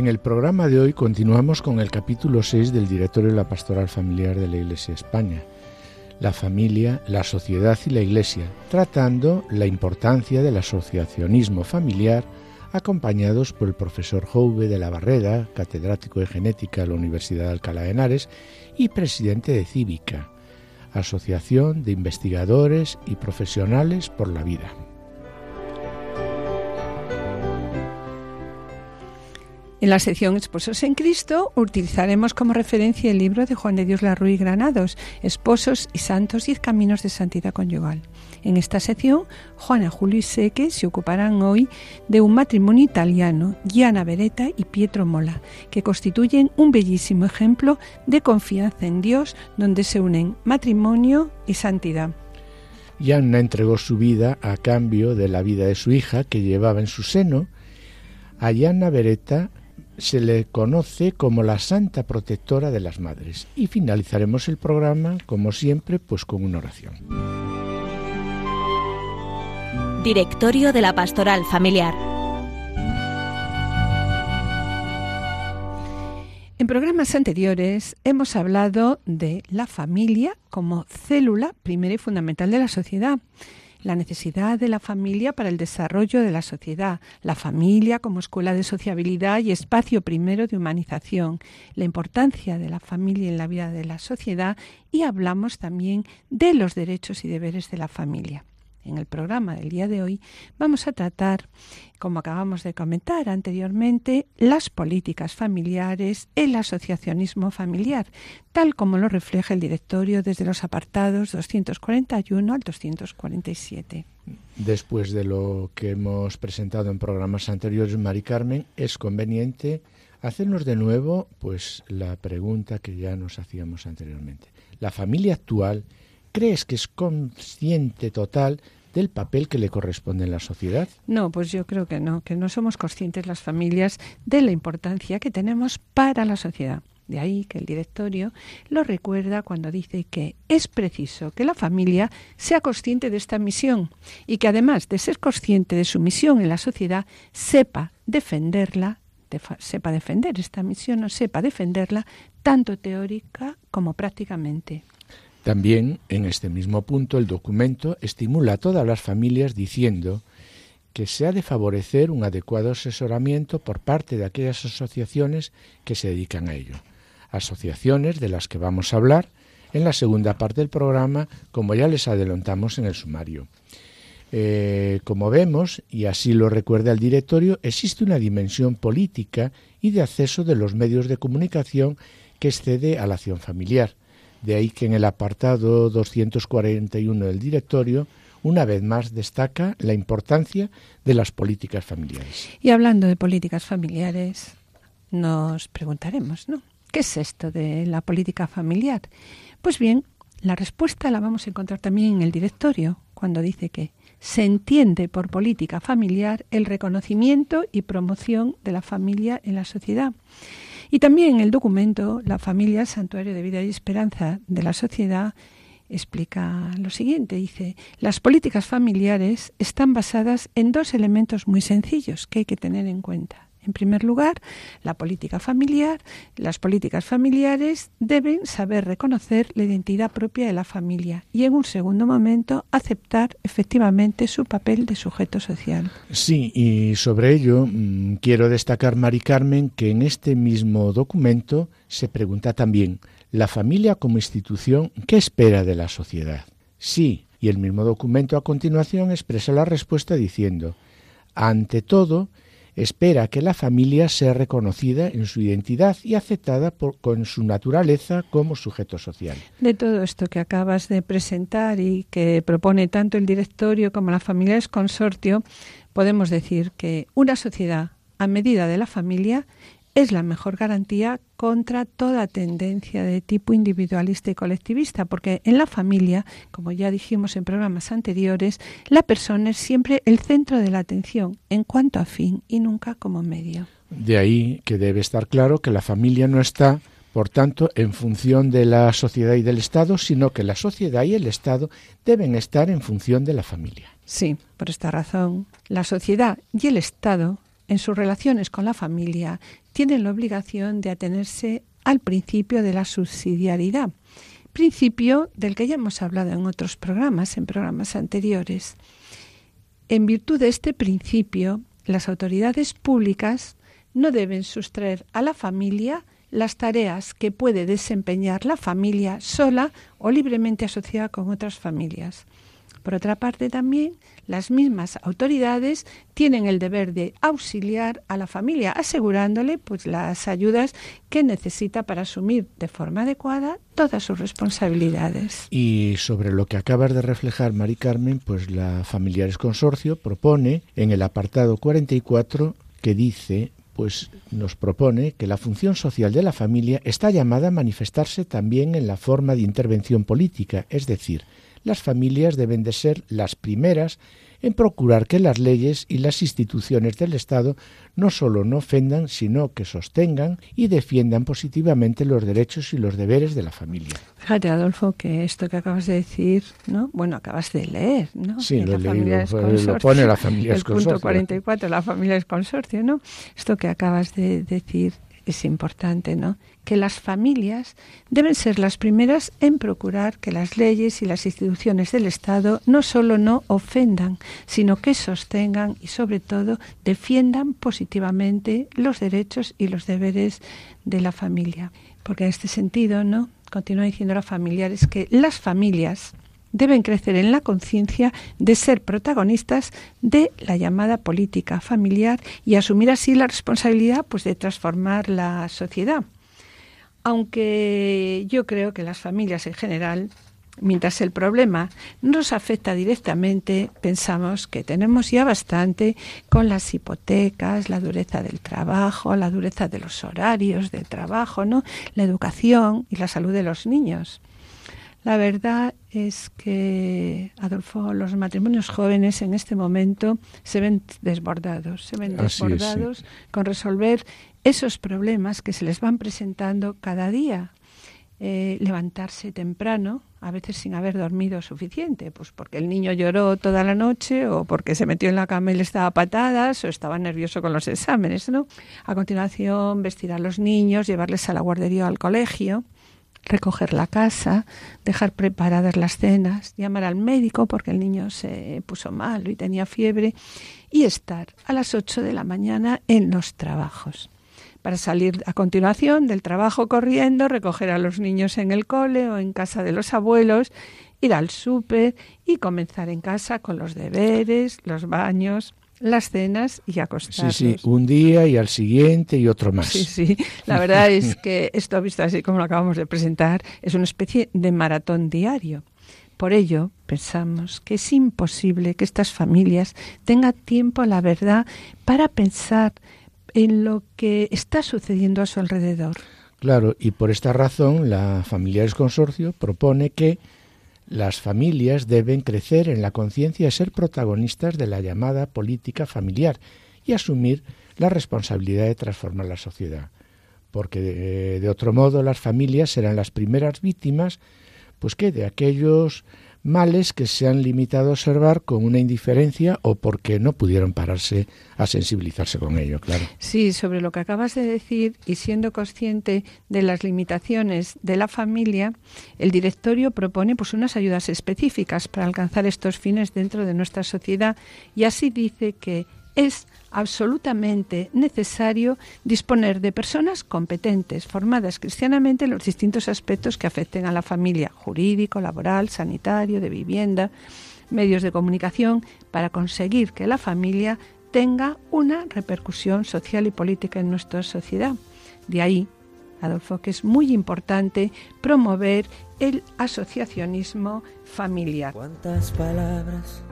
En el programa de hoy continuamos con el capítulo 6 del Directorio de la Pastoral Familiar de la Iglesia España, la familia, la sociedad y la Iglesia, tratando la importancia del asociacionismo familiar, acompañados por el profesor Jouve de la Barrera, catedrático de genética de la Universidad de Alcalá de Henares y presidente de Cívica, Asociación de Investigadores y Profesionales por la Vida. En la sección Esposos en Cristo utilizaremos como referencia el libro de Juan de Dios Larruy Granados, Esposos y Santos y Caminos de Santidad Conyugal. En esta sección, Juana, Julio y Seque se ocuparán hoy de un matrimonio italiano, Gianna Beretta y Pietro Mola, que constituyen un bellísimo ejemplo de confianza en Dios donde se unen matrimonio y santidad. Gianna entregó su vida a cambio de la vida de su hija que llevaba en su seno. A Gianna Beretta se le conoce como la santa protectora de las madres. Y finalizaremos el programa, como siempre, pues con una oración. Directorio de la Pastoral Familiar. En programas anteriores hemos hablado de la familia como célula primera y fundamental de la sociedad la necesidad de la familia para el desarrollo de la sociedad, la familia como escuela de sociabilidad y espacio primero de humanización, la importancia de la familia en la vida de la sociedad. Y hablamos también de los derechos y deberes de la familia. En el programa del día de hoy vamos a tratar, como acabamos de comentar anteriormente, las políticas familiares, el asociacionismo familiar, tal como lo refleja el directorio desde los apartados 241 al 247. Después de lo que hemos presentado en programas anteriores, Mari Carmen, es conveniente hacernos de nuevo pues la pregunta que ya nos hacíamos anteriormente. La familia actual ¿Crees que es consciente total del papel que le corresponde en la sociedad? No, pues yo creo que no, que no somos conscientes las familias de la importancia que tenemos para la sociedad. De ahí que el directorio lo recuerda cuando dice que es preciso que la familia sea consciente de esta misión y que además de ser consciente de su misión en la sociedad, sepa defenderla, sepa defender esta misión o sepa defenderla tanto teórica como prácticamente. También, en este mismo punto, el documento estimula a todas las familias diciendo que se ha de favorecer un adecuado asesoramiento por parte de aquellas asociaciones que se dedican a ello. Asociaciones de las que vamos a hablar en la segunda parte del programa, como ya les adelantamos en el sumario. Eh, como vemos, y así lo recuerda el directorio, existe una dimensión política y de acceso de los medios de comunicación que excede a la acción familiar de ahí que en el apartado 241 del directorio, una vez más destaca la importancia de las políticas familiares. Y hablando de políticas familiares, nos preguntaremos, ¿no? ¿Qué es esto de la política familiar? Pues bien, la respuesta la vamos a encontrar también en el directorio, cuando dice que se entiende por política familiar el reconocimiento y promoción de la familia en la sociedad y también el documento La familia, santuario de vida y esperanza de la sociedad, explica lo siguiente. Dice, las políticas familiares están basadas en dos elementos muy sencillos que hay que tener en cuenta. En primer lugar, la política familiar. Las políticas familiares deben saber reconocer la identidad propia de la familia y, en un segundo momento, aceptar efectivamente su papel de sujeto social. Sí, y sobre ello mm, quiero destacar, Mari Carmen, que en este mismo documento se pregunta también, ¿la familia como institución qué espera de la sociedad? Sí, y el mismo documento a continuación expresa la respuesta diciendo, ante todo, espera que la familia sea reconocida en su identidad y aceptada con su naturaleza como sujeto social. De todo esto que acabas de presentar y que propone tanto el directorio como la familia es consortio, podemos decir que una sociedad a medida de la familia es la mejor garantía contra toda tendencia de tipo individualista y colectivista, porque en la familia, como ya dijimos en programas anteriores, la persona es siempre el centro de la atención en cuanto a fin y nunca como medio. De ahí que debe estar claro que la familia no está, por tanto, en función de la sociedad y del Estado, sino que la sociedad y el Estado deben estar en función de la familia. Sí, por esta razón, la sociedad y el Estado en sus relaciones con la familia tienen la obligación de atenerse al principio de la subsidiariedad, principio del que ya hemos hablado en otros programas, en programas anteriores. En virtud de este principio, las autoridades públicas no deben sustraer a la familia las tareas que puede desempeñar la familia sola o libremente asociada con otras familias. Por otra parte, también las mismas autoridades tienen el deber de auxiliar a la familia, asegurándole pues las ayudas que necesita para asumir de forma adecuada todas sus responsabilidades. Y sobre lo que acabas de reflejar, Mari Carmen, pues la Familiares Consorcio propone en el apartado 44 que dice pues nos propone que la función social de la familia está llamada a manifestarse también en la forma de intervención política, es decir, las familias deben de ser las primeras en procurar que las leyes y las instituciones del Estado no solo no ofendan, sino que sostengan y defiendan positivamente los derechos y los deberes de la familia. Fíjate, Adolfo, que esto que acabas de decir, ¿no? Bueno, acabas de leer, ¿no? Sí, lo, lo pone la familia El punto 44, la familia es consorcio, ¿no? Esto que acabas de decir es importante, ¿no? Que las familias deben ser las primeras en procurar que las leyes y las instituciones del Estado no solo no ofendan, sino que sostengan y sobre todo defiendan positivamente los derechos y los deberes de la familia. Porque en este sentido, ¿no? Continúa diciendo la familiares que las familias deben crecer en la conciencia de ser protagonistas de la llamada política familiar y asumir así la responsabilidad pues de transformar la sociedad. Aunque yo creo que las familias en general mientras el problema nos afecta directamente, pensamos que tenemos ya bastante con las hipotecas, la dureza del trabajo, la dureza de los horarios del trabajo, ¿no? La educación y la salud de los niños. La verdad es que, Adolfo, los matrimonios jóvenes en este momento se ven desbordados, se ven desbordados con resolver esos problemas que se les van presentando cada día. Eh, levantarse temprano, a veces sin haber dormido suficiente, pues porque el niño lloró toda la noche o porque se metió en la cama y le estaba patadas o estaba nervioso con los exámenes, ¿no? A continuación, vestir a los niños, llevarles a la guardería o al colegio recoger la casa, dejar preparadas las cenas, llamar al médico porque el niño se puso malo y tenía fiebre y estar a las 8 de la mañana en los trabajos. Para salir a continuación del trabajo corriendo, recoger a los niños en el cole o en casa de los abuelos, ir al súper y comenzar en casa con los deberes, los baños, las cenas y acostarnos. Sí, sí, un día y al siguiente y otro más. Sí, sí, la verdad es que esto visto así como lo acabamos de presentar es una especie de maratón diario. Por ello, pensamos que es imposible que estas familias tengan tiempo, la verdad, para pensar en lo que está sucediendo a su alrededor. Claro, y por esta razón la Familiares Consorcio propone que las familias deben crecer en la conciencia de ser protagonistas de la llamada política familiar y asumir la responsabilidad de transformar la sociedad, porque de, de otro modo las familias serán las primeras víctimas pues que de aquellos males que se han limitado a observar con una indiferencia o porque no pudieron pararse a sensibilizarse con ello, claro. Sí, sobre lo que acabas de decir y siendo consciente de las limitaciones de la familia, el directorio propone pues unas ayudas específicas para alcanzar estos fines dentro de nuestra sociedad y así dice que es absolutamente necesario disponer de personas competentes, formadas cristianamente en los distintos aspectos que afecten a la familia, jurídico, laboral, sanitario, de vivienda, medios de comunicación, para conseguir que la familia tenga una repercusión social y política en nuestra sociedad. De ahí, Adolfo, que es muy importante promover el asociacionismo familiar. ¿Cuántas palabras?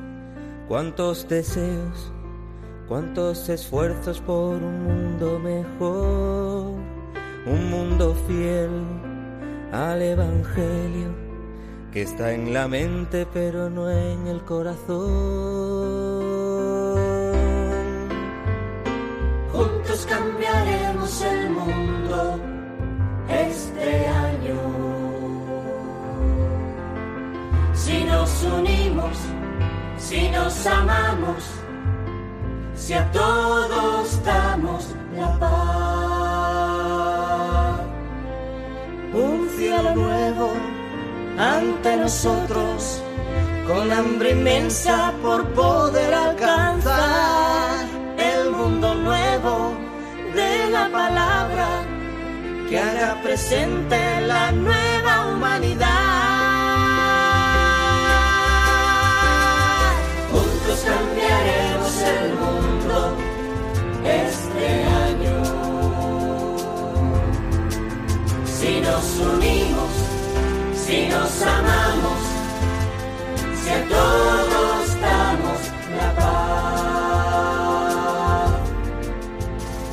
¿Cuántos deseos? Cuántos esfuerzos por un mundo mejor, un mundo fiel al Evangelio que está en la mente pero no en el corazón. Juntos cambiaremos el mundo este año. Si nos unimos, si nos amamos, si a todos damos la paz. Un cielo nuevo ante nosotros, con hambre inmensa por poder alcanzar el mundo nuevo de la palabra que haga presente la nueva humanidad. Juntos este año. Si nos unimos, si nos amamos, si a todos damos la paz.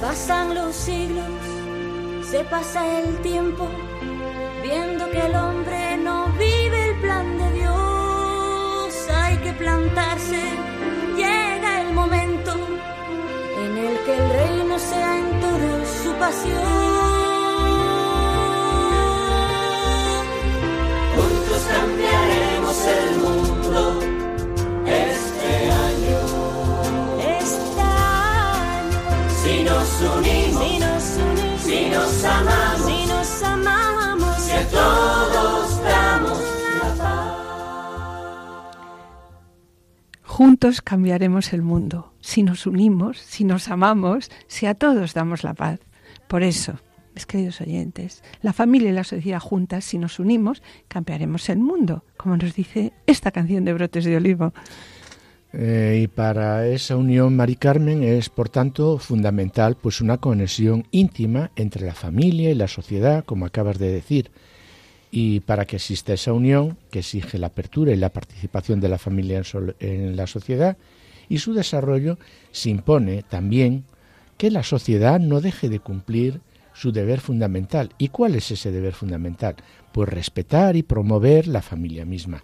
Pasan los siglos se pasa el tiempo viendo que el hombre no vive el plan de Dios. Hay que plantarse, que el reino sea en todo su pasión. Juntos cambiaremos el mundo este año. Este año, Si nos unimos, si nos unimos, si nos amamos, si nos amamos, si a todos damos la paz. Juntos cambiaremos el mundo. Si nos unimos, si nos amamos, si a todos damos la paz. Por eso, mis queridos oyentes, la familia y la sociedad juntas, si nos unimos, cambiaremos el mundo, como nos dice esta canción de Brotes de Olivo. Eh, y para esa unión, Mari Carmen, es por tanto fundamental pues una conexión íntima entre la familia y la sociedad, como acabas de decir. Y para que exista esa unión, que exige la apertura y la participación de la familia en, en la sociedad y su desarrollo, se impone también que la sociedad no deje de cumplir su deber fundamental. ¿Y cuál es ese deber fundamental? Pues respetar y promover la familia misma.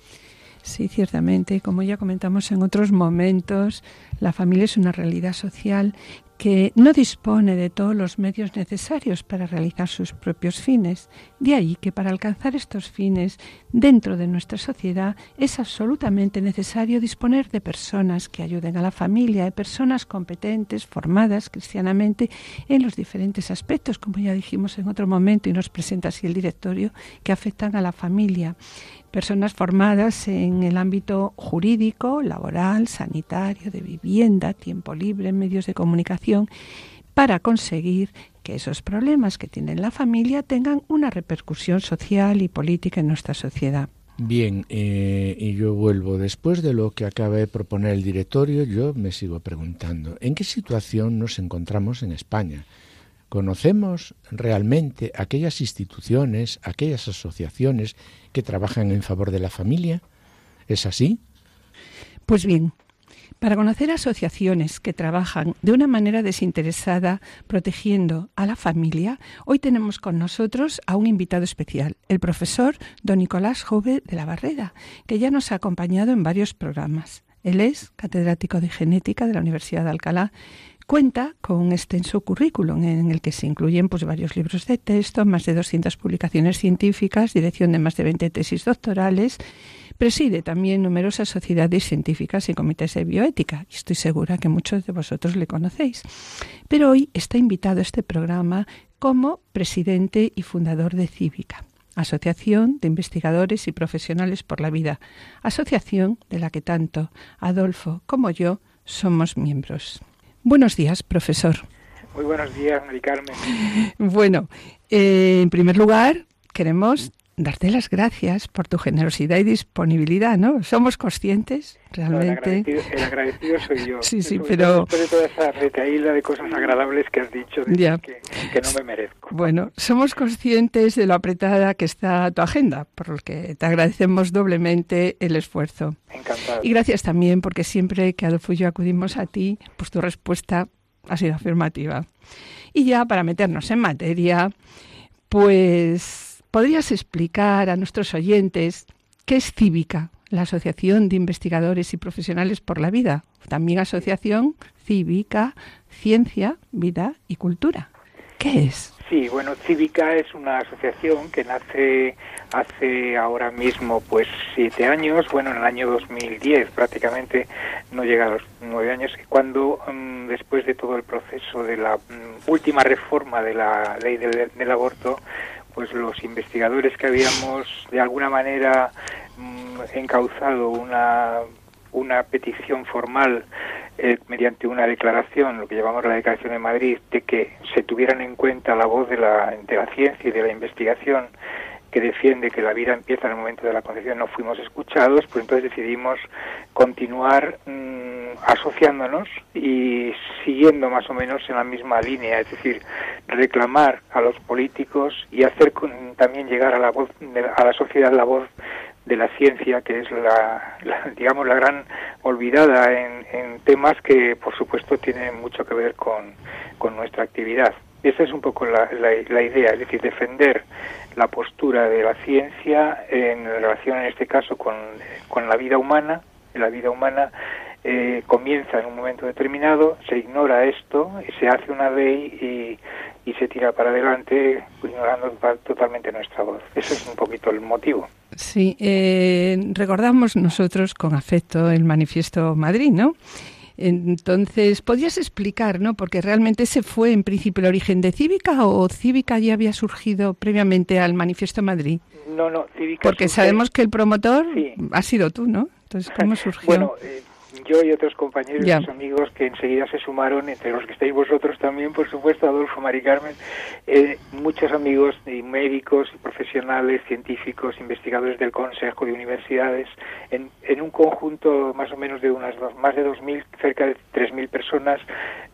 Sí, ciertamente. Como ya comentamos en otros momentos, la familia es una realidad social que no dispone de todos los medios necesarios para realizar sus propios fines. De ahí que para alcanzar estos fines dentro de nuestra sociedad es absolutamente necesario disponer de personas que ayuden a la familia, de personas competentes, formadas cristianamente en los diferentes aspectos, como ya dijimos en otro momento y nos presenta así el directorio, que afectan a la familia personas formadas en el ámbito jurídico, laboral, sanitario, de vivienda, tiempo libre, medios de comunicación, para conseguir que esos problemas que tiene la familia tengan una repercusión social y política en nuestra sociedad. Bien, eh, y yo vuelvo. Después de lo que acaba de proponer el directorio, yo me sigo preguntando, ¿en qué situación nos encontramos en España? ¿Conocemos realmente aquellas instituciones, aquellas asociaciones que trabajan en favor de la familia? ¿Es así? Pues bien, para conocer asociaciones que trabajan de una manera desinteresada protegiendo a la familia, hoy tenemos con nosotros a un invitado especial, el profesor don Nicolás Jove de la Barrera, que ya nos ha acompañado en varios programas. Él es catedrático de genética de la Universidad de Alcalá. Cuenta con un extenso currículum en el que se incluyen pues, varios libros de texto, más de 200 publicaciones científicas, dirección de más de 20 tesis doctorales. Preside también numerosas sociedades científicas y comités de bioética. Y estoy segura que muchos de vosotros le conocéis. Pero hoy está invitado a este programa como presidente y fundador de Cívica. Asociación de Investigadores y Profesionales por la Vida, asociación de la que tanto Adolfo como yo somos miembros. Buenos días, profesor. Muy buenos días, Mari Carmen. Bueno, eh, en primer lugar, queremos darte las gracias por tu generosidad y disponibilidad, ¿no? Somos conscientes realmente. el, agradecido, soy yo. Sí, sí, pero. De toda esa retaíla de cosas agradables que has dicho, ya. Que, que, no me merezco. Bueno, somos conscientes de lo apretada que está tu agenda, por lo que te agradecemos doblemente el esfuerzo. Encantado. Y gracias también, porque siempre que Adolfo y yo acudimos a ti, pues tu respuesta ha sido afirmativa. Y ya para meternos en materia, pues ¿Podrías explicar a nuestros oyentes qué es Cívica, la Asociación de Investigadores y Profesionales por la Vida? También Asociación Cívica, Ciencia, Vida y Cultura. ¿Qué es? Sí, bueno, Cívica es una asociación que nace hace ahora mismo pues siete años, bueno, en el año 2010 prácticamente, no llega a los nueve años, cuando mm, después de todo el proceso de la mm, última reforma de la ley del aborto, pues los investigadores que habíamos de alguna manera mm, encauzado una, una petición formal eh, mediante una declaración, lo que llamamos la Declaración de Madrid, de que se tuvieran en cuenta la voz de la, de la ciencia y de la investigación que defiende que la vida empieza en el momento de la concepción no fuimos escuchados, pues entonces decidimos continuar mm, asociándonos y siguiendo más o menos en la misma línea, es decir, reclamar a los políticos y hacer también llegar a la voz a la sociedad la voz de la ciencia, que es la, digamos la gran olvidada en, en, temas que por supuesto tienen mucho que ver con, con nuestra actividad. Esa es un poco la, idea, es decir, defender la postura de la ciencia en relación, en este caso, con, con la vida humana. La vida humana eh, comienza en un momento determinado, se ignora esto, se hace una ley y, y se tira para adelante, ignorando totalmente nuestra voz. Ese es un poquito el motivo. Sí, eh, recordamos nosotros con afecto el manifiesto Madrid, ¿no? Entonces, ¿podrías explicar, no? Porque realmente ese fue en principio el origen de Cívica o Cívica ya había surgido previamente al Manifiesto Madrid. No, no, Cívica. Porque sabemos que el promotor ha sido tú, ¿no? Entonces, ¿cómo surgió? Bueno, eh, yo y otros compañeros y amigos que enseguida se sumaron, entre los que estáis vosotros también, por supuesto, Adolfo, Mari Carmen, eh, muchos amigos y médicos y profesionales, científicos, investigadores del Consejo de Universidades, en, en un conjunto más o menos de unas dos, más de 2.000, cerca de 3.000 personas,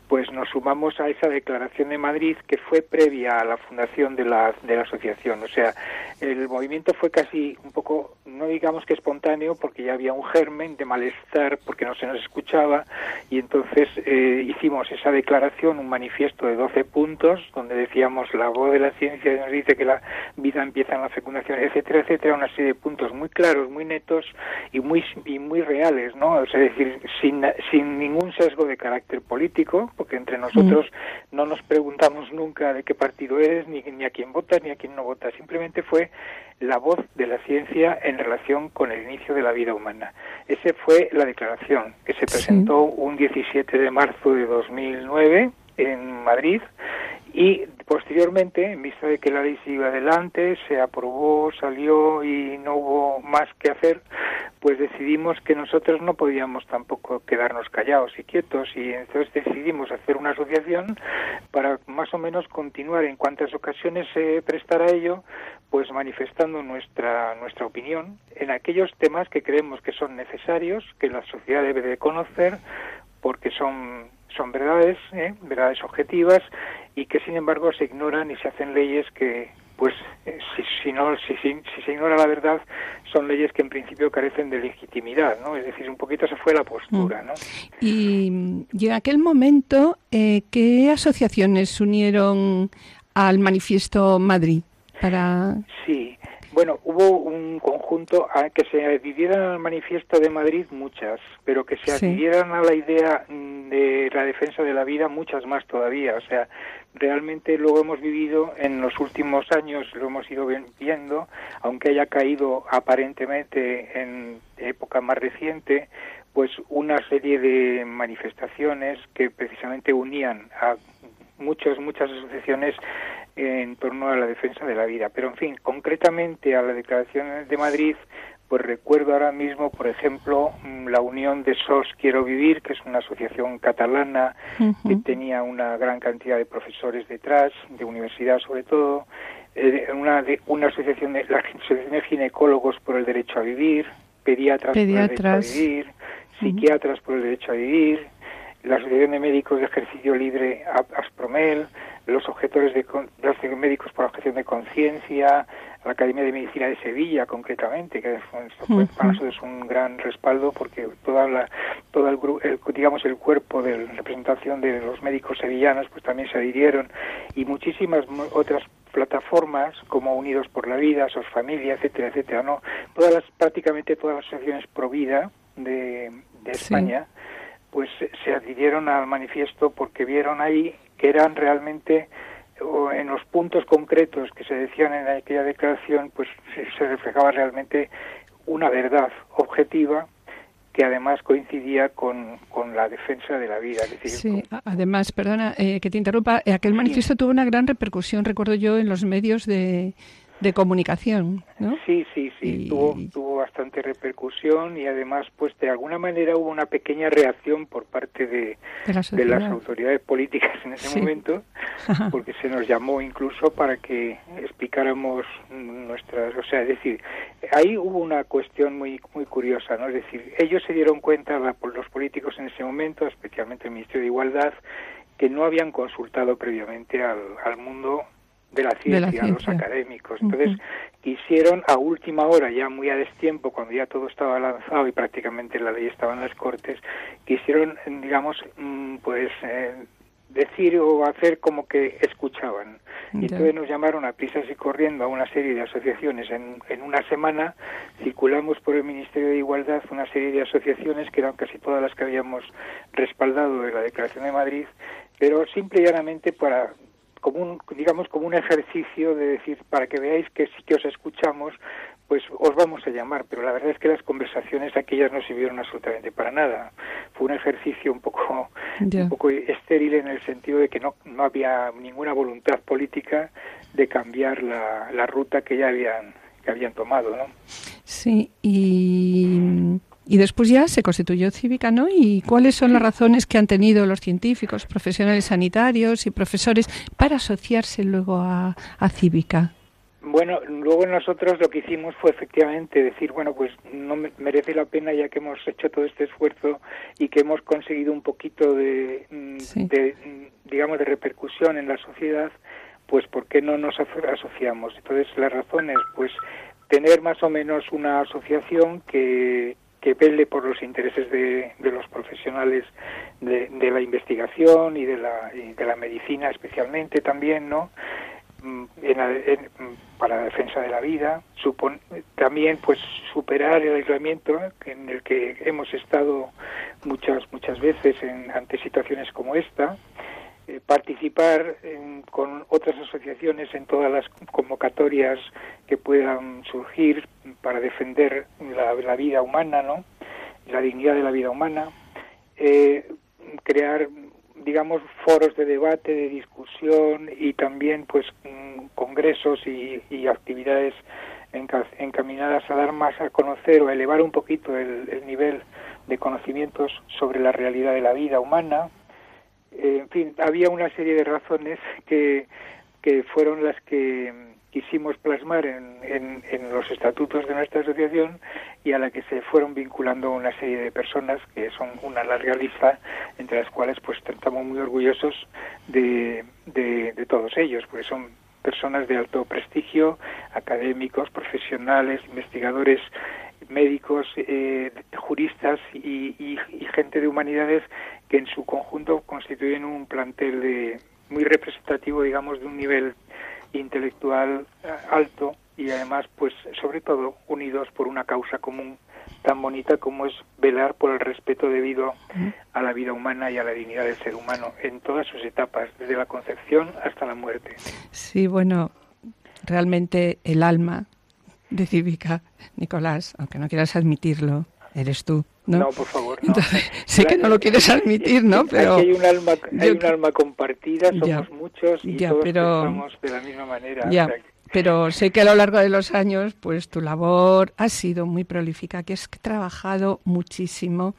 pues nos sumamos a esa declaración de Madrid que fue previa a la fundación de la, de la asociación. O sea, el movimiento fue casi un poco, no digamos que espontáneo, porque ya había un germen de malestar porque no se nos escuchaba y entonces eh, hicimos esa declaración, un manifiesto de 12 puntos, donde decíamos la voz de la ciencia nos dice que la vida empieza en la fecundación, etcétera, etcétera, una serie de puntos muy claros, muy netos y muy, y muy reales, ¿no? es decir, sin, sin ningún sesgo de carácter político, porque entre nosotros mm. no nos preguntamos nunca de qué partido eres, ni, ni a quién votas, ni a quién no vota. Simplemente fue la voz de la ciencia en relación con el inicio de la vida humana. Esa fue la declaración que se presentó un 17 de marzo de 2009 en Madrid y posteriormente, en vista de que la ley iba adelante, se aprobó, salió y no hubo más que hacer, pues decidimos que nosotros no podíamos tampoco quedarnos callados y quietos y entonces decidimos hacer una asociación para más o menos continuar en cuantas ocasiones se prestara ello, pues manifestando nuestra nuestra opinión en aquellos temas que creemos que son necesarios, que la sociedad debe de conocer porque son son verdades, ¿eh? Objetivas y que sin embargo se ignoran y se hacen leyes que pues eh, si, si no si, si, se ignora la verdad son leyes que en principio carecen de legitimidad no es decir un poquito se fue la postura mm. no y, y en aquel momento eh, qué asociaciones unieron al manifiesto Madrid para sí bueno, hubo un conjunto a que se adhirieran al manifiesto de Madrid muchas, pero que se adhirieran a la idea mm, de la defensa de la vida muchas más todavía. O sea, realmente lo hemos vivido en los últimos años, lo hemos ido viendo, aunque haya caído aparentemente en época más reciente, pues una serie de manifestaciones que precisamente unían a muchas, muchas asociaciones en torno a la defensa de la vida. Pero, en fin, concretamente a la Declaración de Madrid, pues recuerdo ahora mismo, por ejemplo, mm, la unión de SOS Quiero Vivir, que es una asociación catalana que tenía una gran cantidad de profesores detrás, de universidad sobre todo, eh, una, de, una asociación de la Asociación de Ginecólogos por el Derecho a Vivir, Pediatras, por el Derecho a Vivir, Psiquiatras por el Derecho a Vivir, la Asociación de Médicos de Ejercicio Libre Aspromel, los objetores de los médicos por objeción de conciencia, la Academia de Medicina de Sevilla concretamente, que fue, para nosotros es un gran respaldo porque toda la, todo el, el, digamos el cuerpo de representación de los médicos sevillanos pues también se adhirieron. Y muchísimas otras plataformas como Unidos por la Vida, SOS Familia, etcétera, etcétera, no, todas las prácticamente todas las asociaciones pro vida de, España pues se adhirieron al manifiesto porque vieron ahí que eran realmente en los puntos concretos que se decían en aquella declaración, pues se reflejaba realmente una verdad objetiva que además coincidía con, con, la defensa de la vida. sí, además, perdona eh, que te interrumpa, eh, aquel manifiesto tuvo una gran repercusión, recuerdo yo, en los medios de, de comunicación, ¿no? Sí, sí, sí, tuvo, tuvo bastante repercusión y además, pues de alguna manera hubo una pequeña reacción por parte de, de, las autoridades políticas en ese momento, porque se nos llamó incluso para que explicáramos nuestras, o sea, es decir, ahí hubo una cuestión muy muy curiosa, ¿no? Es decir, ellos se dieron cuenta, los políticos en ese momento, especialmente el Ministerio de Igualdad, que no habían consultado previamente al, al mundo de la ciencia, los académicos. Entonces quisieron a última hora, ya muy a destiempo, cuando ya todo estaba lanzado y prácticamente la ley estaba en las Cortes, quisieron, digamos, mm, pues eh, decir o hacer como que escuchaban. Y entonces nos llamaron a prisas y corriendo a una serie de asociaciones. En, en una semana circulamos por el Ministerio de Igualdad una serie de asociaciones que eran casi todas las que habíamos respaldado de la Declaración de Madrid, pero simple y llanamente para como un, digamos, como un ejercicio de decir, para que veáis que sí que os escuchamos, pues os vamos a llamar, pero la verdad es que las conversaciones aquellas no sirvieron absolutamente para nada. Fue un ejercicio un poco, un poco estéril en el sentido de que no, no había ninguna voluntad política de cambiar la, la ruta que ya habían, que habían tomado, ¿no? Sí, y y después ya se constituyó Cívica, ¿no? ¿Y cuáles son las razones que han tenido los científicos, profesionales sanitarios y profesores para asociarse luego a, Cívica? Bueno, luego nosotros lo que hicimos fue efectivamente decir, bueno, pues no merece la pena ya que hemos hecho todo este esfuerzo y que hemos conseguido un poquito de, mm, de mm, digamos, de repercusión en la sociedad, pues ¿por qué no nos asociamos? Entonces, las razones, pues tener más o menos una asociación que, que vele por los intereses de, los profesionales de, la investigación y de la, de la medicina especialmente también, ¿no? Mm, para la defensa de la vida, también pues superar el aislamiento en el que hemos estado muchas muchas veces en, ante situaciones como esta, eh, participar con otras asociaciones en todas las convocatorias que puedan surgir para defender la, vida humana, ¿no? la dignidad de la vida humana, eh, crear digamos foros de debate, de discusión y también pues mm, congresos y, actividades encaminadas a dar más a conocer o a elevar un poquito el nivel de conocimientos sobre la realidad de la vida humana, eh, en fin, había una serie de razones que, que fueron las que quisimos plasmar en, en, los estatutos de nuestra asociación y a la que se fueron vinculando una serie de personas que son una larga lista entre las cuales pues estamos muy orgullosos de, de, de todos ellos porque son personas de alto prestigio académicos profesionales investigadores médicos, eh, juristas y, gente de humanidades que en su conjunto constituyen un plantel de, muy representativo, digamos, de un nivel intelectual eh, alto y además, pues, sobre todo, unidos por una causa común tan bonita como es velar por el respeto debido a la vida humana y a la dignidad del ser humano en todas sus etapas, desde la concepción hasta la muerte. Sí, bueno, realmente el alma de Cívica, Nicolás, aunque no quieras admitirlo, eres tú. No, no por favor. No. sé que no lo quieres admitir, ¿no? Pero hay un alma, hay un alma compartida, somos muchos y todos pensamos de la misma manera. Ya. Pero sé que a lo largo de los años, pues tu labor ha sido muy prolífica, que has trabajado muchísimo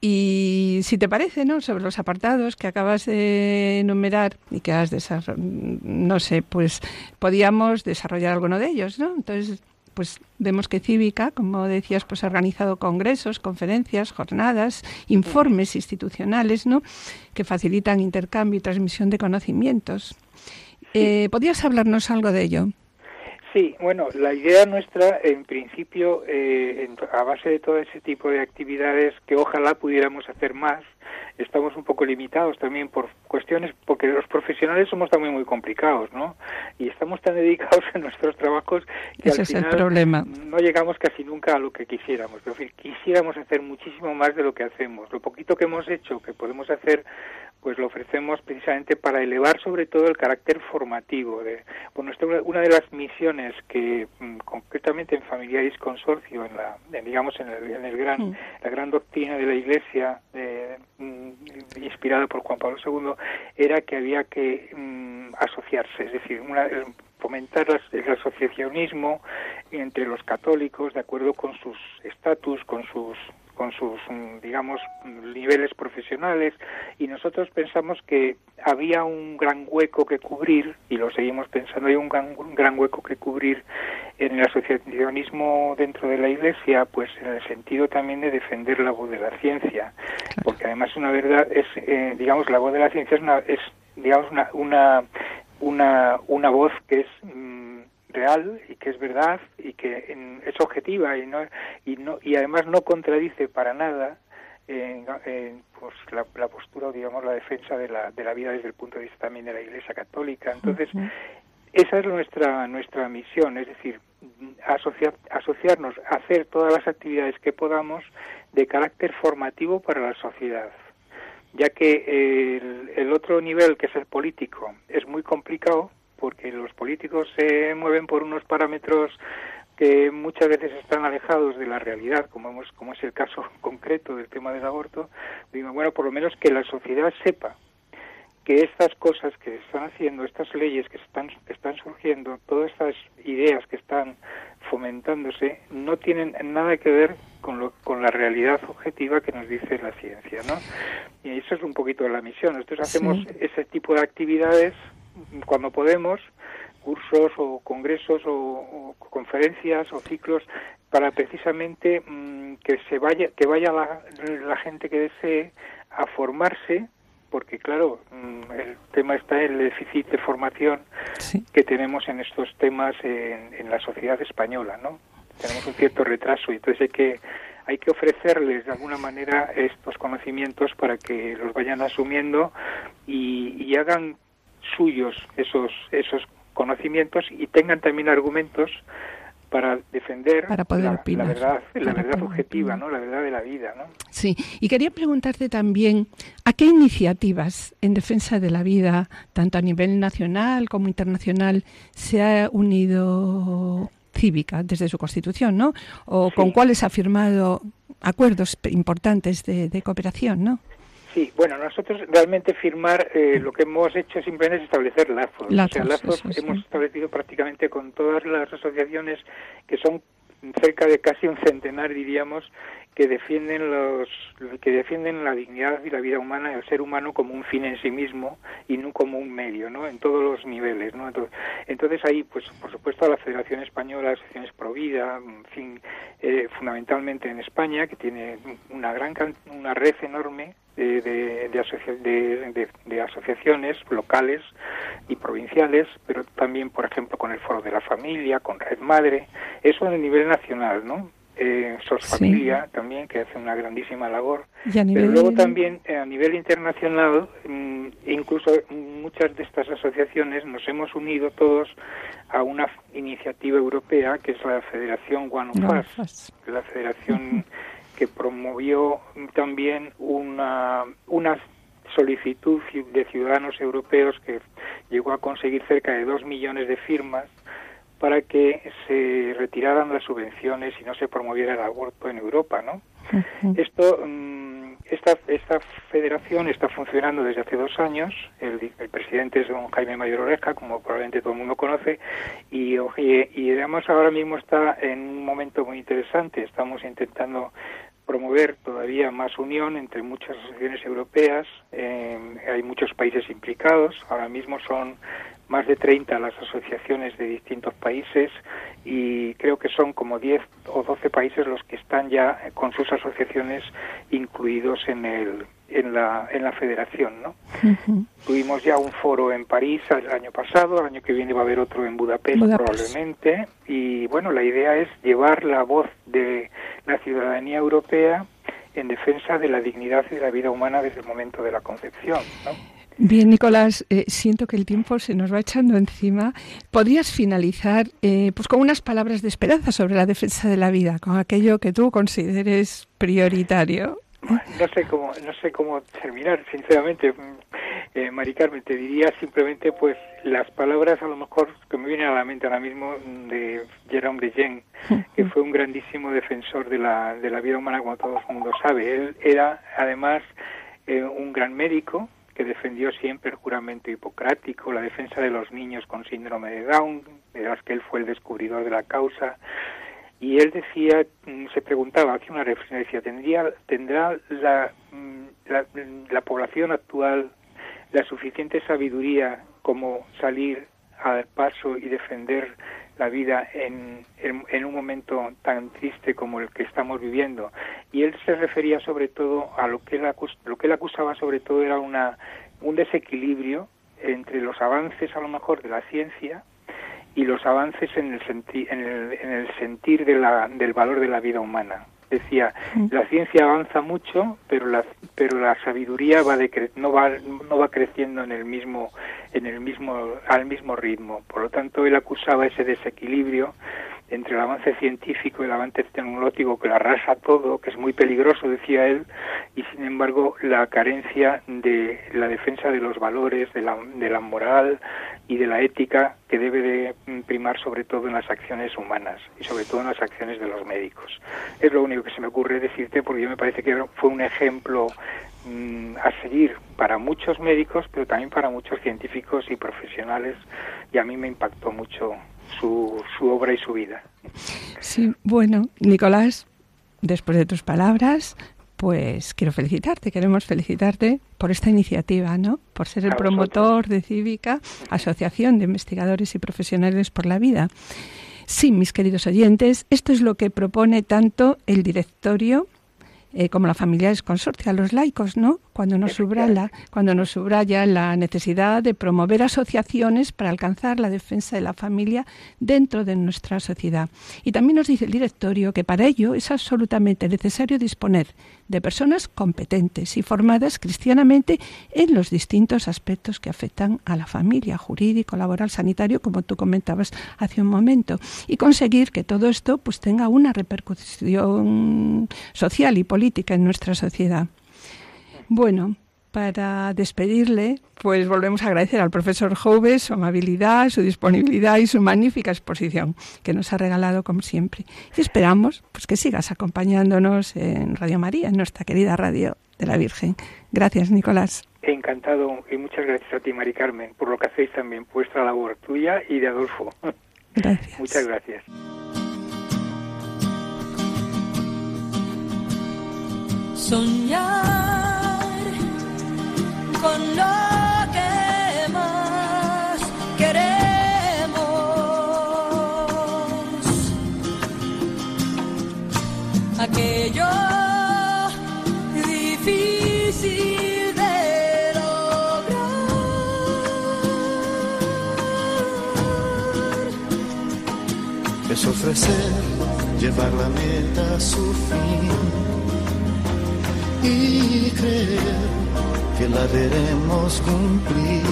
Y si te parece, ¿no? Sobre los apartados que acabas de enumerar y que has desarrollado, no sé, pues podíamos desarrollar alguno de ellos, ¿no? Entonces, pues vemos que Cívica, como decías, pues ha organizado congresos, conferencias, jornadas, informes institucionales, ¿no? Que facilitan intercambio y transmisión de conocimientos. Eh, ¿Podrías hablarnos algo de ello? Sí, bueno, la idea nuestra, en principio, eh, a base de todo ese tipo de actividades, que ojalá pudiéramos hacer más, estamos un poco limitados también por cuestiones, porque los profesionales somos también muy complicados, ¿no? Y estamos tan dedicados en nuestros trabajos que al final no llegamos casi nunca a lo que quisiéramos. Pero quisiéramos hacer muchísimo más de lo que hacemos. Lo poquito que hemos hecho, que podemos hacer pues lo ofrecemos precisamente para elevar sobre todo el carácter formativo. De, bueno, una de las misiones que mm, concretamente en Familiaris Consorcio, en la, digamos en, el, en el gran, mm. la gran doctrina de la Iglesia, mm, inspirada por Juan Pablo II, era que había que asociarse, es decir, una, fomentar el asociacionismo entre los católicos de acuerdo con sus estatus, con sus con sus, mm, digamos, niveles profesionales y nosotros pensamos que había un gran hueco que cubrir y lo seguimos pensando, hay un gran, hueco que cubrir en el asociacionismo dentro de la Iglesia, pues en el sentido también de defender la voz de la ciencia, porque además una verdad es, eh, digamos, la voz de la ciencia es, una, es digamos, una, una, una, una voz que es... Real y que es verdad y que es objetiva y no y no y además no contradice para nada pues la, postura digamos la defensa de la, de la vida desde el punto de vista también de la Iglesia Católica. Entonces esa es nuestra nuestra misión es decir asociar, asociarnos hacer todas las actividades que podamos de carácter formativo para la sociedad ya que el, el otro nivel que es el político es muy complicado porque los políticos se mueven por unos parámetros que muchas veces están alejados de la realidad, como, hemos, como es el caso concreto del tema del aborto, digo, bueno, por lo menos que la sociedad sepa que estas cosas que están haciendo, estas leyes que están, están surgiendo, todas estas ideas que están fomentándose, no tienen nada que ver con, lo, con la realidad objetiva que nos dice la ciencia, ¿no? Y eso es un poquito la misión. Nosotros hacemos ese tipo de actividades cuando podemos, cursos o congresos o, conferencias o ciclos para precisamente mm, que se vaya que vaya la, gente que desee a formarse porque claro mm, el tema está en el déficit de formación que tenemos en estos temas en, en, la sociedad española no tenemos un cierto retraso y entonces hay que hay que ofrecerles de alguna manera estos conocimientos para que los vayan asumiendo y, y hagan suyos esos, esos conocimientos y tengan también argumentos para defender para poder la, opinar, la, verdad, la verdad objetiva, ¿no? la verdad de la vida. ¿no? Sí, y quería preguntarte también a qué iniciativas en defensa de la vida, tanto a nivel nacional como internacional, se ha unido Cívica desde su constitución, ¿no? O con cuáles ha firmado acuerdos importantes de, de cooperación, ¿no? Sí, bueno, nosotros realmente firmar eh, lo que hemos hecho simplemente es establecer lazos. o sea, lazos hemos establecido prácticamente con todas las asociaciones que son cerca de casi un centenar, diríamos, que defienden los que defienden la dignidad y la vida humana el ser humano como un fin en sí mismo y no como un medio no en todos los niveles no entonces, entonces ahí pues por supuesto la Federación Española Asociaciones Pro Vida en fin eh, fundamentalmente en España que tiene una gran una red enorme de, de, de, de, asociaciones locales y provinciales, pero también, por ejemplo, con el Foro de la Familia, con Red Madre, eso a nivel nacional, ¿no? Eh, SOS Familia también, que hace una grandísima labor. Pero luego también eh, a nivel internacional, mm, incluso muchas de estas asociaciones nos hemos unido todos a una iniciativa europea que es la Federación One of Us, la federación que promovió también una, una solicitud de ciudadanos europeos que llegó a conseguir cerca de dos millones de firmas para que se retiraran las subvenciones y no se promoviera el aborto en Europa, ¿no? Esto, mm, esta, esta federación está funcionando desde hace dos años. El, presidente es don Jaime Mayor Oreja, como probablemente todo el mundo conoce, y, y, y además ahora mismo está en un momento muy interesante. Estamos intentando promover todavía más unión entre muchas asociaciones europeas. hay muchos países implicados. Ahora mismo son más de 30 las asociaciones de distintos países y creo que son como 10 o 12 países los que están ya con sus asociaciones incluidos en el en la en la federación, ¿no? Tuvimos ya un foro en París el año pasado, el año que viene va a haber otro en Budapest, probablemente y bueno, la idea es llevar la voz de la ciudadanía europea en defensa de la dignidad y de la vida humana desde el momento de la concepción, ¿no? Bien, Nicolás, eh, siento que el tiempo se nos va echando encima. ¿Podrías finalizar eh, pues con unas palabras de esperanza sobre la defensa de la vida, con aquello que tú consideres prioritario? no sé cómo no sé cómo terminar sinceramente eh, Carmen te diría simplemente pues las palabras a lo mejor que me vienen a la mente ahora mismo de Jérôme Lejeune que fue un grandísimo defensor de la de la vida humana como todo el mundo sabe él era además un gran médico que defendió siempre el juramento hipocrático, la defensa de los niños con síndrome de Down, de las que él fue el descubridor de la causa. Y él decía, mm, se preguntaba, aquí una reflexión, decía, ¿tendría, ¿tendrá mm, la, la población actual la suficiente sabiduría como salir al paso y defender la vida en, en, un momento tan triste como el que estamos viviendo. Y él se refería sobre todo a lo que él, lo que él acusaba sobre todo era una, un desequilibrio entre los avances a lo mejor de la ciencia y los avances en el, en el, en el sentir de la, del valor de la vida humana decía mm. la ciencia avanza mucho pero la pero la sabiduría va de, no va no va creciendo en el mismo en el mismo al mismo ritmo por lo tanto él acusaba ese desequilibrio entre el avance científico y el avance tecnológico que lo arrasa todo, que es muy peligroso, decía él, y sin embargo la carencia de la defensa de los valores, de la, de la moral y de la ética que debe de primar sobre todo en las acciones humanas y sobre todo en las acciones de los médicos. Es lo único que se me ocurre decirte porque yo me parece que fue un ejemplo mm, a seguir para muchos médicos, pero también para muchos científicos y profesionales y a mí me impactó mucho su, su obra y su vida. Sí, bueno, Nicolás, después de tus palabras, pues quiero felicitarte, queremos felicitarte por esta iniciativa, ¿no? Por ser el promotor de Cívica, Asociación de Investigadores y Profesionales por la Vida. Sí, mis queridos oyentes, esto es lo que propone tanto el directorio eh, como la familia es consorcio, a los laicos, ¿no? Cuando nos, subraya, cuando nos subraya la necesidad de promover asociaciones para alcanzar la defensa de la familia dentro de nuestra sociedad. Y también nos dice el directorio que para ello es absolutamente necesario disponer de personas competentes y formadas cristianamente en los distintos aspectos que afectan a la familia, jurídico, laboral, sanitario, como tú comentabas hace un momento, y conseguir que todo esto pues tenga una repercusión social y política en nuestra sociedad. Bueno, para despedirle, pues volvemos a agradecer al profesor Joves su amabilidad, su disponibilidad y su magnífica exposición que nos ha regalado como siempre. Y esperamos pues que sigas acompañándonos en Radio María, en nuestra querida radio de la Virgen. Gracias, Nicolás. Encantado y muchas gracias a ti, Mari Carmen, por lo que hacéis también, vuestra labor tuya y de Adolfo. Gracias. muchas gracias. soñar con lo que más queremos. Aquello difícil de lograr. Es ofrecer, llevar la meta a su fin y creer que la veremos cumplir.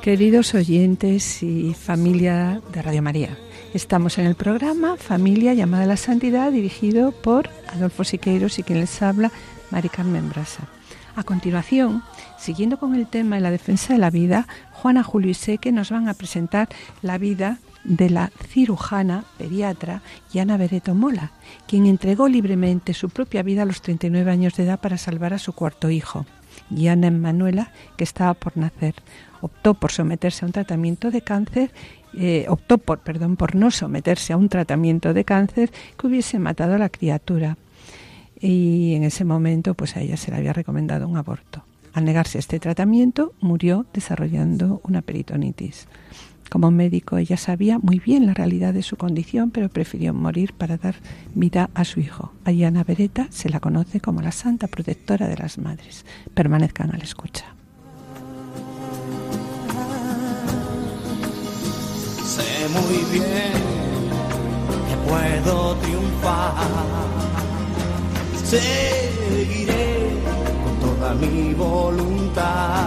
Queridos oyentes y familia de Radio María, estamos en el programa Familia llamada a la Santidad dirigido por Adolfo Siqueiros y quien les habla, Mari Carmen Brasa. A continuación, siguiendo con el tema de la defensa de la vida, Juana Julio y Seque nos van a presentar la vida de la cirujana pediatra Yana Bereto Mola, quien entregó libremente su propia vida a los 39 años de edad para salvar a su cuarto hijo. y Ana Emanuela, que estaba por nacer. Optó por someterse a un tratamiento de cáncer, eh, optó por, perdón, por no someterse a un tratamiento de cáncer que hubiese matado a la criatura. Y en ese momento, pues a ella se le había recomendado un aborto. Al negarse a este tratamiento, murió desarrollando una peritonitis. Como médico ella sabía muy bien la realidad de su condición, pero prefirió morir para dar vida a su hijo. A Diana Beretta se la conoce como la santa protectora de las madres. Permanezcan a la escucha. Sé muy bien que puedo triunfar. Seguiré con toda mi voluntad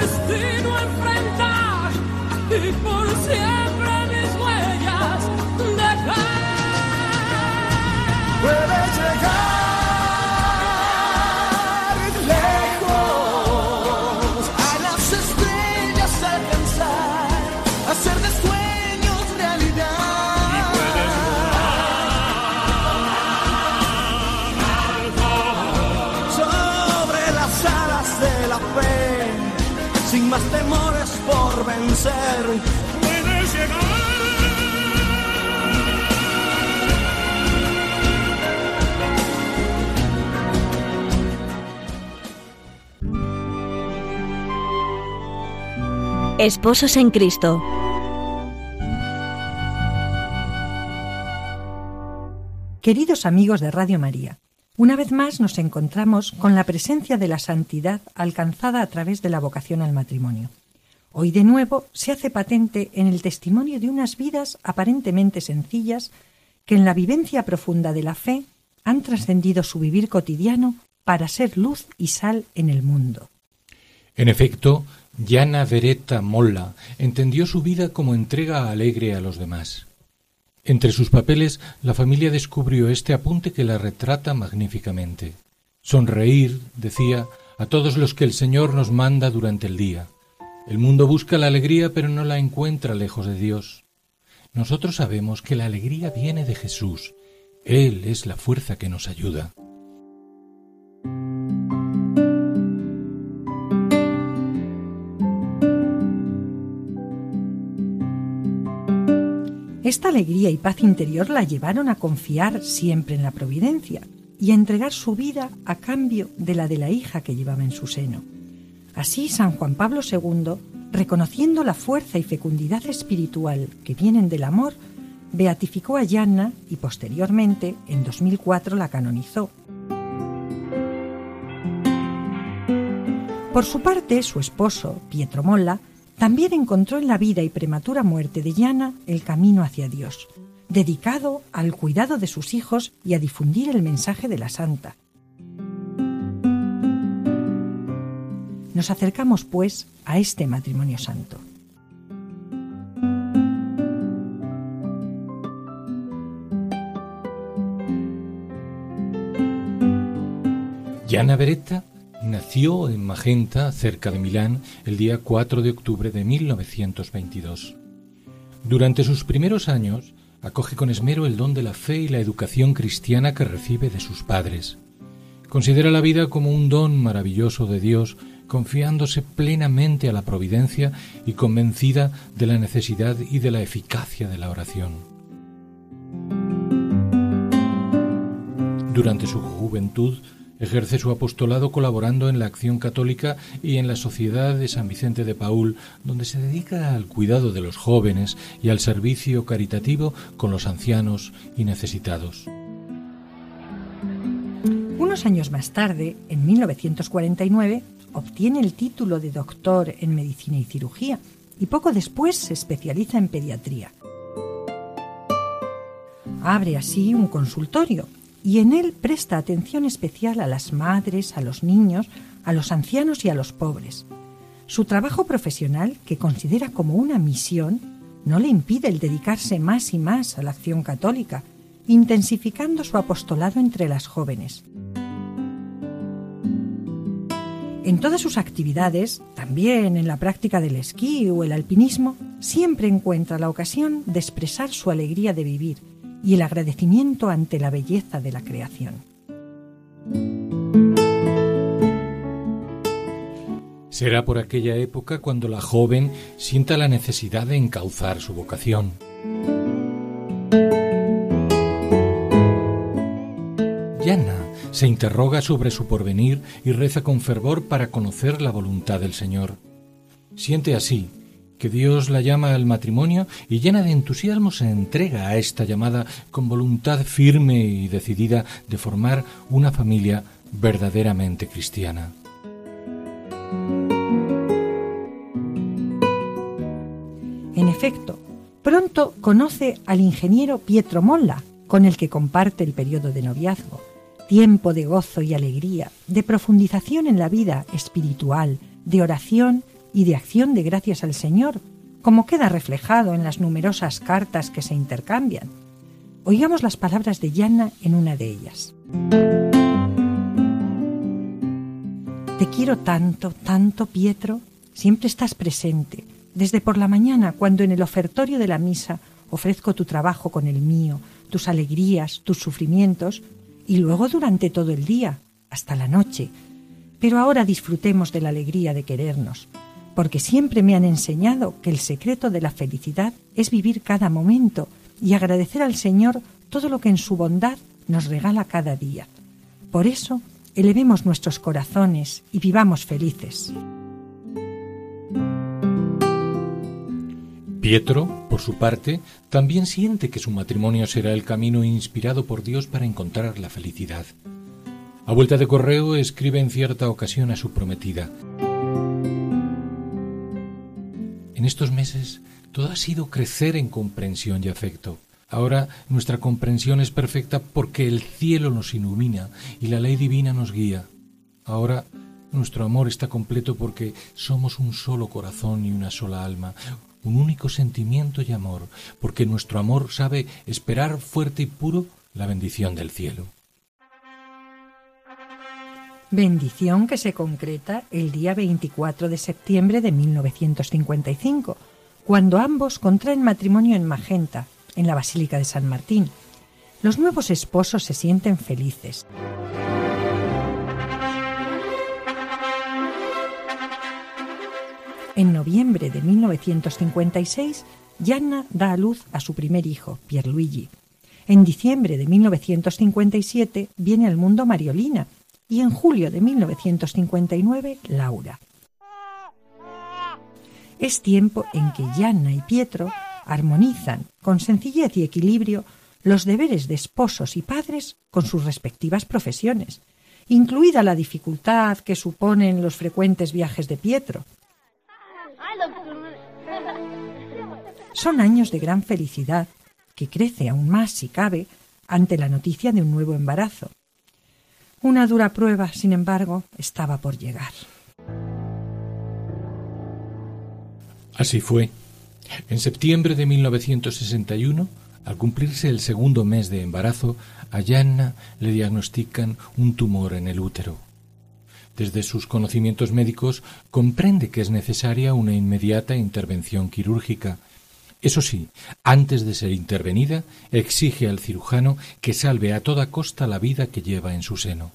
destino enfrentar y por siempre mis huellas dejar. Puedes llegar. Esposos en Cristo. Queridos amigos de Radio María, una vez más nos encontramos con la presencia de la santidad alcanzada a través de la vocación al matrimonio. Hoy de nuevo se hace patente en el testimonio de unas vidas aparentemente sencillas que en la vivencia profunda de la fe han trascendido su vivir cotidiano para ser luz y sal en el mundo. En efecto, Yana Vereta Molla entendió su vida como entrega alegre a los demás. Entre sus papeles, la familia descubrió este apunte que la retrata magníficamente. Sonreír, decía, a todos los que el Señor nos manda durante el día. El mundo busca la alegría, pero no la encuentra lejos de Dios. Nosotros sabemos que la alegría viene de Jesús. Él es la fuerza que nos ayuda. Esta alegría y paz interior la llevaron a confiar siempre en la providencia y a entregar su vida a cambio de la de la hija que llevaba en su seno. Así San Juan Pablo II, reconociendo la fuerza y fecundidad espiritual que vienen del amor, beatificó a Yanna y posteriormente, en 2004, la canonizó. Por su parte, su esposo, Pietro Molla, también encontró en la vida y prematura muerte de Yana el camino hacia Dios, dedicado al cuidado de sus hijos y a difundir el mensaje de la Santa. Nos acercamos, pues, a este matrimonio santo. Yana Beretta Nació en Magenta, cerca de Milán, el día 4 de octubre de 1922. Durante sus primeros años, acoge con esmero el don de la fe y la educación cristiana que recibe de sus padres. Considera la vida como un don maravilloso de Dios, confiándose plenamente a la providencia y convencida de la necesidad y de la eficacia de la oración. Durante su juventud, Ejerce su apostolado colaborando en la acción católica y en la Sociedad de San Vicente de Paul, donde se dedica al cuidado de los jóvenes y al servicio caritativo con los ancianos y necesitados. Unos años más tarde, en 1949, obtiene el título de doctor en medicina y cirugía y poco después se especializa en pediatría. Abre así un consultorio y en él presta atención especial a las madres, a los niños, a los ancianos y a los pobres. Su trabajo profesional, que considera como una misión, no le impide el dedicarse más y más a la acción católica, intensificando su apostolado entre las jóvenes. En todas sus actividades, también en la práctica del esquí o el alpinismo, siempre encuentra la ocasión de expresar su alegría de vivir y el agradecimiento ante la belleza de la creación. Será por aquella época cuando la joven sienta la necesidad de encauzar su vocación. Yana se interroga sobre su porvenir y reza con fervor para conocer la voluntad del Señor. Siente así que Dios la llama al matrimonio y llena de entusiasmo se entrega a esta llamada con voluntad firme y decidida de formar una familia verdaderamente cristiana. En efecto, pronto conoce al ingeniero Pietro Molla, con el que comparte el periodo de noviazgo, tiempo de gozo y alegría, de profundización en la vida espiritual, de oración y de acción de gracias al Señor, como queda reflejado en las numerosas cartas que se intercambian. Oigamos las palabras de Yanna en una de ellas. Te quiero tanto, tanto, Pietro, siempre estás presente, desde por la mañana, cuando en el ofertorio de la misa ofrezco tu trabajo con el mío, tus alegrías, tus sufrimientos, y luego durante todo el día, hasta la noche. Pero ahora disfrutemos de la alegría de querernos, porque siempre me han enseñado que el secreto de la felicidad es vivir cada momento y agradecer al Señor todo lo que en su bondad nos regala cada día. Por eso, elevemos nuestros corazones y vivamos felices. Pietro, por su parte, también siente que su matrimonio será el camino inspirado por Dios para encontrar la felicidad. A vuelta de correo escribe en cierta ocasión a su prometida en estos meses todo ha sido crecer en comprensión y afecto. Ahora nuestra comprensión es perfecta porque el cielo nos ilumina y la ley divina nos guía. Ahora nuestro amor está completo porque somos un solo corazón y una sola alma, un único sentimiento y amor, porque nuestro amor sabe esperar fuerte y puro la bendición del cielo. bendición que se concreta el día 24 de septiembre de 1955, cuando ambos contraen matrimonio en Magenta, en la Basílica de San Martín. Los nuevos esposos se sienten felices. En noviembre de 1956, Gianna da a luz a su primer hijo, Pierluigi. En diciembre de 1957 viene al mundo Mariolina, y en julio de 1959 Laura. Es tiempo en que Yanna y Pietro armonizan con sencillez y equilibrio los deberes de esposos y padres con sus respectivas profesiones, incluida la dificultad que suponen los frecuentes viajes de Pietro. Son años de gran felicidad que crece aún más, si cabe, ante la noticia de un nuevo embarazo. Una dura prueba, sin embargo, estaba por llegar. Así fue. En septiembre de 1961, al cumplirse el segundo mes de embarazo, a Yanna le diagnostican un tumor en el útero. Desde sus conocimientos médicos comprende que es necesaria una inmediata intervención quirúrgica eso sí, antes de ser intervenida, exige al cirujano que salve a toda costa la vida que lleva en su seno.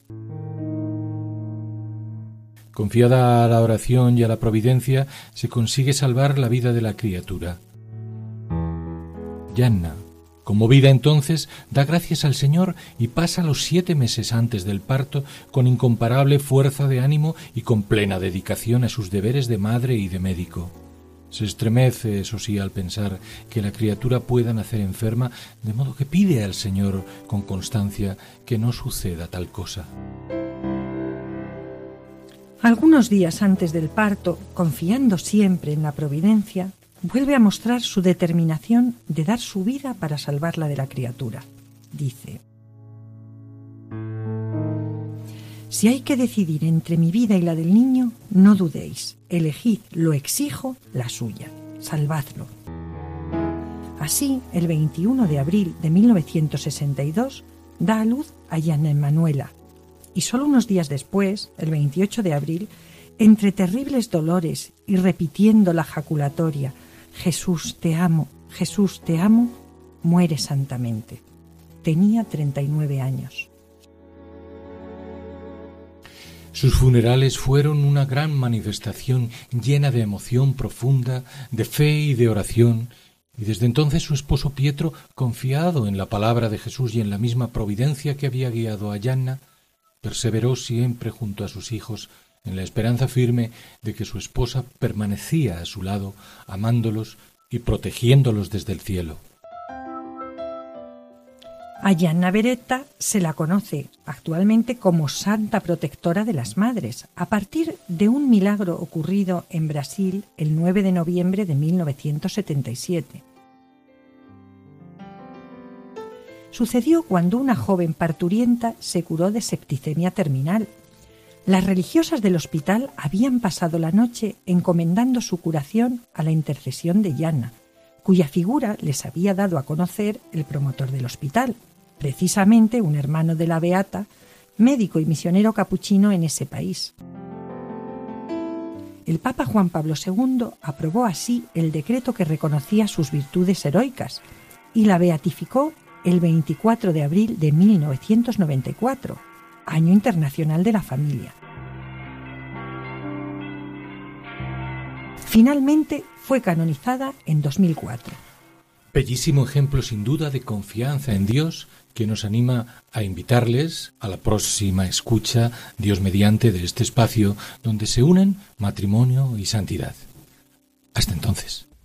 Confiada a la oración y a la providencia, se consigue salvar la vida de la criatura. Yanna, conmovida entonces, da gracias al Señor y pasa los siete meses antes del parto con incomparable fuerza de ánimo y con plena dedicación a sus deberes de madre y de médico. Se estremece, eso sí, al pensar que la criatura pueda nacer enferma, de modo que pide al Señor con constancia que no suceda tal cosa. Algunos días antes del parto, confiando siempre en la providencia, vuelve a mostrar su determinación de dar su vida para salvarla de la criatura. Dice, Si hay que decidir entre mi vida y la del niño, no dudéis, elegid, lo exijo, la suya, salvadlo. Así, el 21 de abril de 1962, da a luz a Yana Emanuela, y solo unos días después, el 28 de abril, entre terribles dolores y repitiendo la jaculatoria, Jesús te amo, Jesús te amo, muere santamente. Tenía 39 años. Sus funerales fueron una gran manifestación llena de emoción profunda, de fe y de oración, y desde entonces su esposo Pietro, confiado en la palabra de Jesús y en la misma providencia que había guiado a Yanna, perseveró siempre junto a sus hijos en la esperanza firme de que su esposa permanecía a su lado, amándolos y protegiéndolos desde el cielo. A Gianna Beretta se la conoce actualmente como Santa Protectora de las Madres, a partir de un milagro ocurrido en Brasil el 9 de noviembre de 1977. Sucedió cuando una joven parturienta se curó de septicemia terminal. Las religiosas del hospital habían pasado la noche encomendando su curación a la intercesión de Gianna, cuya figura les había dado a conocer el promotor del hospital, precisamente un hermano de la Beata, médico y misionero capuchino en ese país. El Papa Juan Pablo II aprobó así el decreto que reconocía sus virtudes heroicas y la beatificó el 24 de abril de 1994, Año Internacional de la Familia. Finalmente fue canonizada en 2004. Bellísimo ejemplo sin duda de confianza en Dios que nos anima a invitarles a la próxima escucha, Dios mediante, de este espacio donde se unen matrimonio y santidad. Hasta entonces.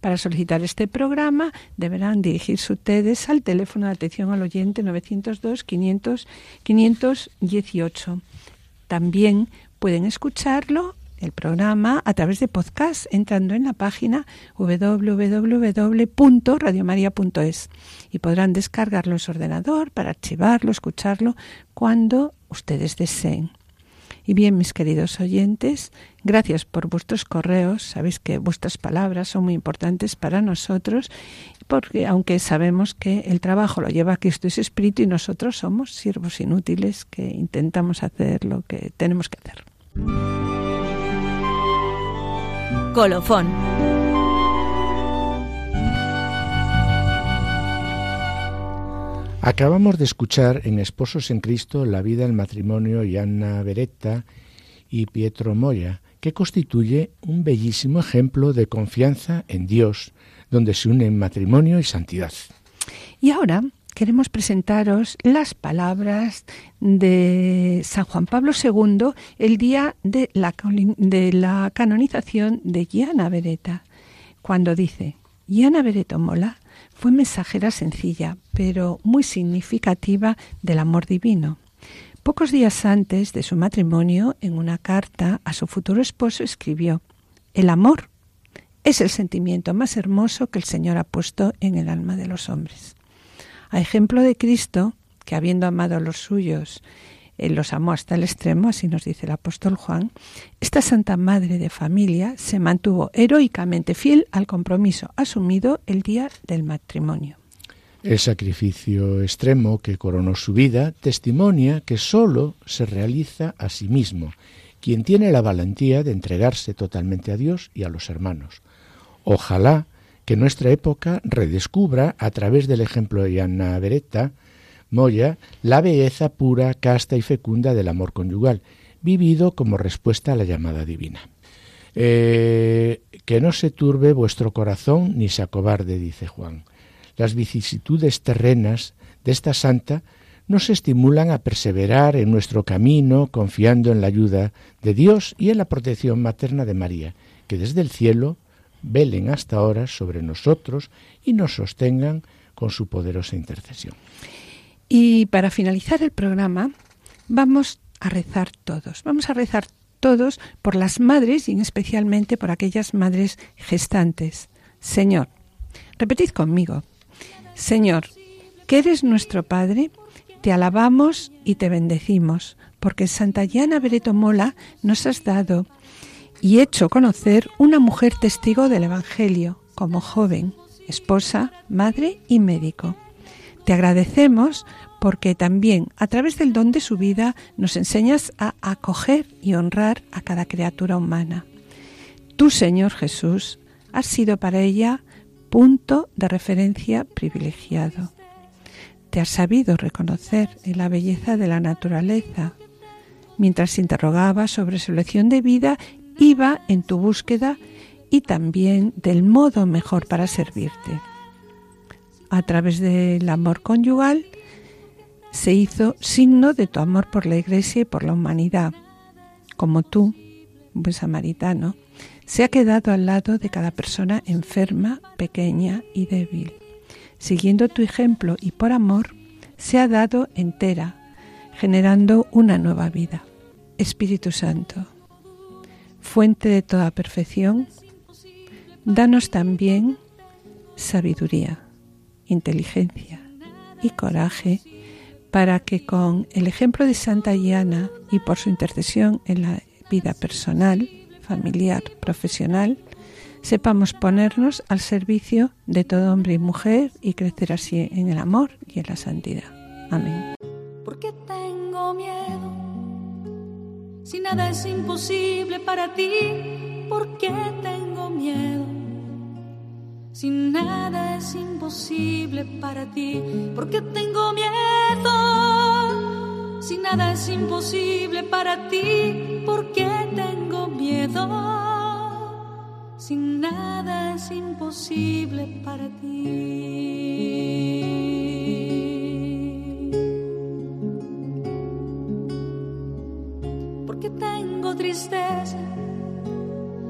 Para solicitar este programa deberán dirigirse ustedes al teléfono de atención al oyente 902 500 518. También pueden escucharlo el programa a través de podcast entrando en la página www.radiomaria.es y podrán descargarlo en su ordenador para archivarlo, escucharlo cuando ustedes deseen. Y bien, mis queridos oyentes, gracias por vuestros correos. Sabéis que vuestras palabras son muy importantes para nosotros, porque aunque sabemos que el trabajo lo lleva Cristo y su Espíritu y nosotros somos siervos inútiles que intentamos hacer lo que tenemos que hacer. Colofón Acabamos de escuchar en Esposos en Cristo la vida del matrimonio Anna Beretta y Pietro Moya, que constituye un bellísimo ejemplo de confianza en Dios, donde se unen matrimonio y santidad. Y ahora queremos presentaros las palabras de San Juan Pablo II el día de la, de la canonización de Gianna Beretta, cuando dice, Gianna Beretta Mola fue mensajera sencilla, pero muy significativa del amor divino. Pocos días antes de su matrimonio, en una carta a su futuro esposo, escribió, El amor es el sentimiento más hermoso que el Señor ha puesto en el alma de los hombres. A ejemplo de Cristo, que habiendo amado a los suyos él los amó hasta el extremo, así nos dice el apóstol Juan, esta Santa Madre de Familia se mantuvo heroicamente fiel al compromiso asumido el día del matrimonio. El sacrificio extremo que coronó su vida testimonia que sólo se realiza a sí mismo quien tiene la valentía de entregarse totalmente a Dios y a los hermanos. Ojalá que nuestra época redescubra, a través del ejemplo de Anna Beretta, Moya, la belleza pura, casta y fecunda del amor conyugal, vivido como respuesta a la llamada divina. Eh, que no se turbe vuestro corazón ni se acobarde, dice Juan. Las vicisitudes terrenas de esta santa nos estimulan a perseverar en nuestro camino confiando en la ayuda de Dios y en la protección materna de María, que desde el cielo velen hasta ahora sobre nosotros y nos sostengan con su poderosa intercesión. Y para finalizar el programa, vamos a rezar todos. Vamos a rezar todos por las madres y especialmente por aquellas madres gestantes. Señor, repetid conmigo. Señor, que eres nuestro Padre, te alabamos y te bendecimos, porque Santa Llana Bereto Mola nos has dado y hecho conocer una mujer testigo del Evangelio, como joven, esposa, madre y médico. Te agradecemos porque también a través del don de su vida nos enseñas a acoger y honrar a cada criatura humana. Tú, Señor Jesús, has sido para ella punto de referencia privilegiado. Te has sabido reconocer en la belleza de la naturaleza. Mientras interrogaba sobre su lección de vida, iba en tu búsqueda y también del modo mejor para servirte. A través del amor conyugal se hizo signo de tu amor por la Iglesia y por la humanidad, como tú, buen samaritano, se ha quedado al lado de cada persona enferma, pequeña y débil. Siguiendo tu ejemplo y por amor, se ha dado entera, generando una nueva vida. Espíritu Santo, fuente de toda perfección, danos también sabiduría, inteligencia y coraje para que con el ejemplo de Santa Diana y por su intercesión en la vida personal, familiar, profesional, sepamos ponernos al servicio de todo hombre y mujer y crecer así en el amor y en la santidad. Amén. Porque tengo miedo, si nada es imposible para ti, ¿por qué tengo miedo? Si nada es imposible para ti, ¿por qué tengo miedo? Si nada es imposible para ti, ¿por qué tengo miedo? Si nada es imposible para ti. Porque tengo tristeza.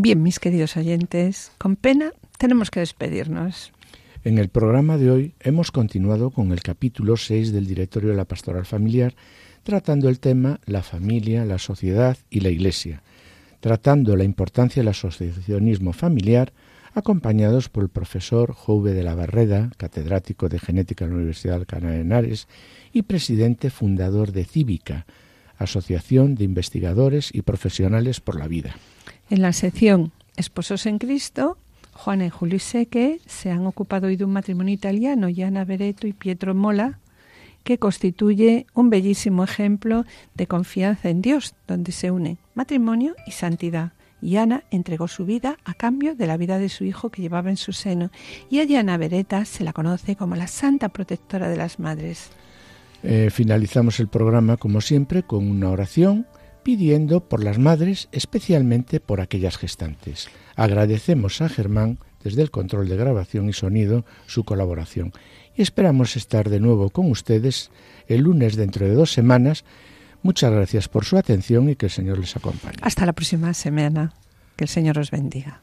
Bien, mis queridos oyentes, con pena tenemos que despedirnos. En el programa de hoy hemos continuado con el capítulo 6 del Directorio de la Pastoral Familiar tratando el tema la familia, la sociedad y la Iglesia, tratando la importancia del asociacionismo familiar, acompañados por el profesor Jouve de la Barreda, catedrático de genética en la Universidad de Henares y presidente fundador de Cívica, Asociación de Investigadores y Profesionales por la Vida. En la sección Esposos en Cristo, Juan y Julio Seque se han ocupado hoy de un matrimonio italiano, Yana Bereto y Pietro Mola, que constituye un bellísimo ejemplo de confianza en Dios, donde se unen matrimonio y santidad. Y Ana entregó su vida a cambio de la vida de su hijo que llevaba en su seno. Y a Ana Beretta se la conoce como la santa protectora de las madres. Eh, finalizamos el programa, como siempre, con una oración pidiendo por las madres, especialmente por aquellas gestantes. Agradecemos a Germán, desde el control de grabación y sonido, su colaboración y esperamos estar de nuevo con ustedes el lunes dentro de dos semanas. Muchas gracias por su atención y que el Señor les acompañe. Hasta la próxima semana. Que el Señor os bendiga.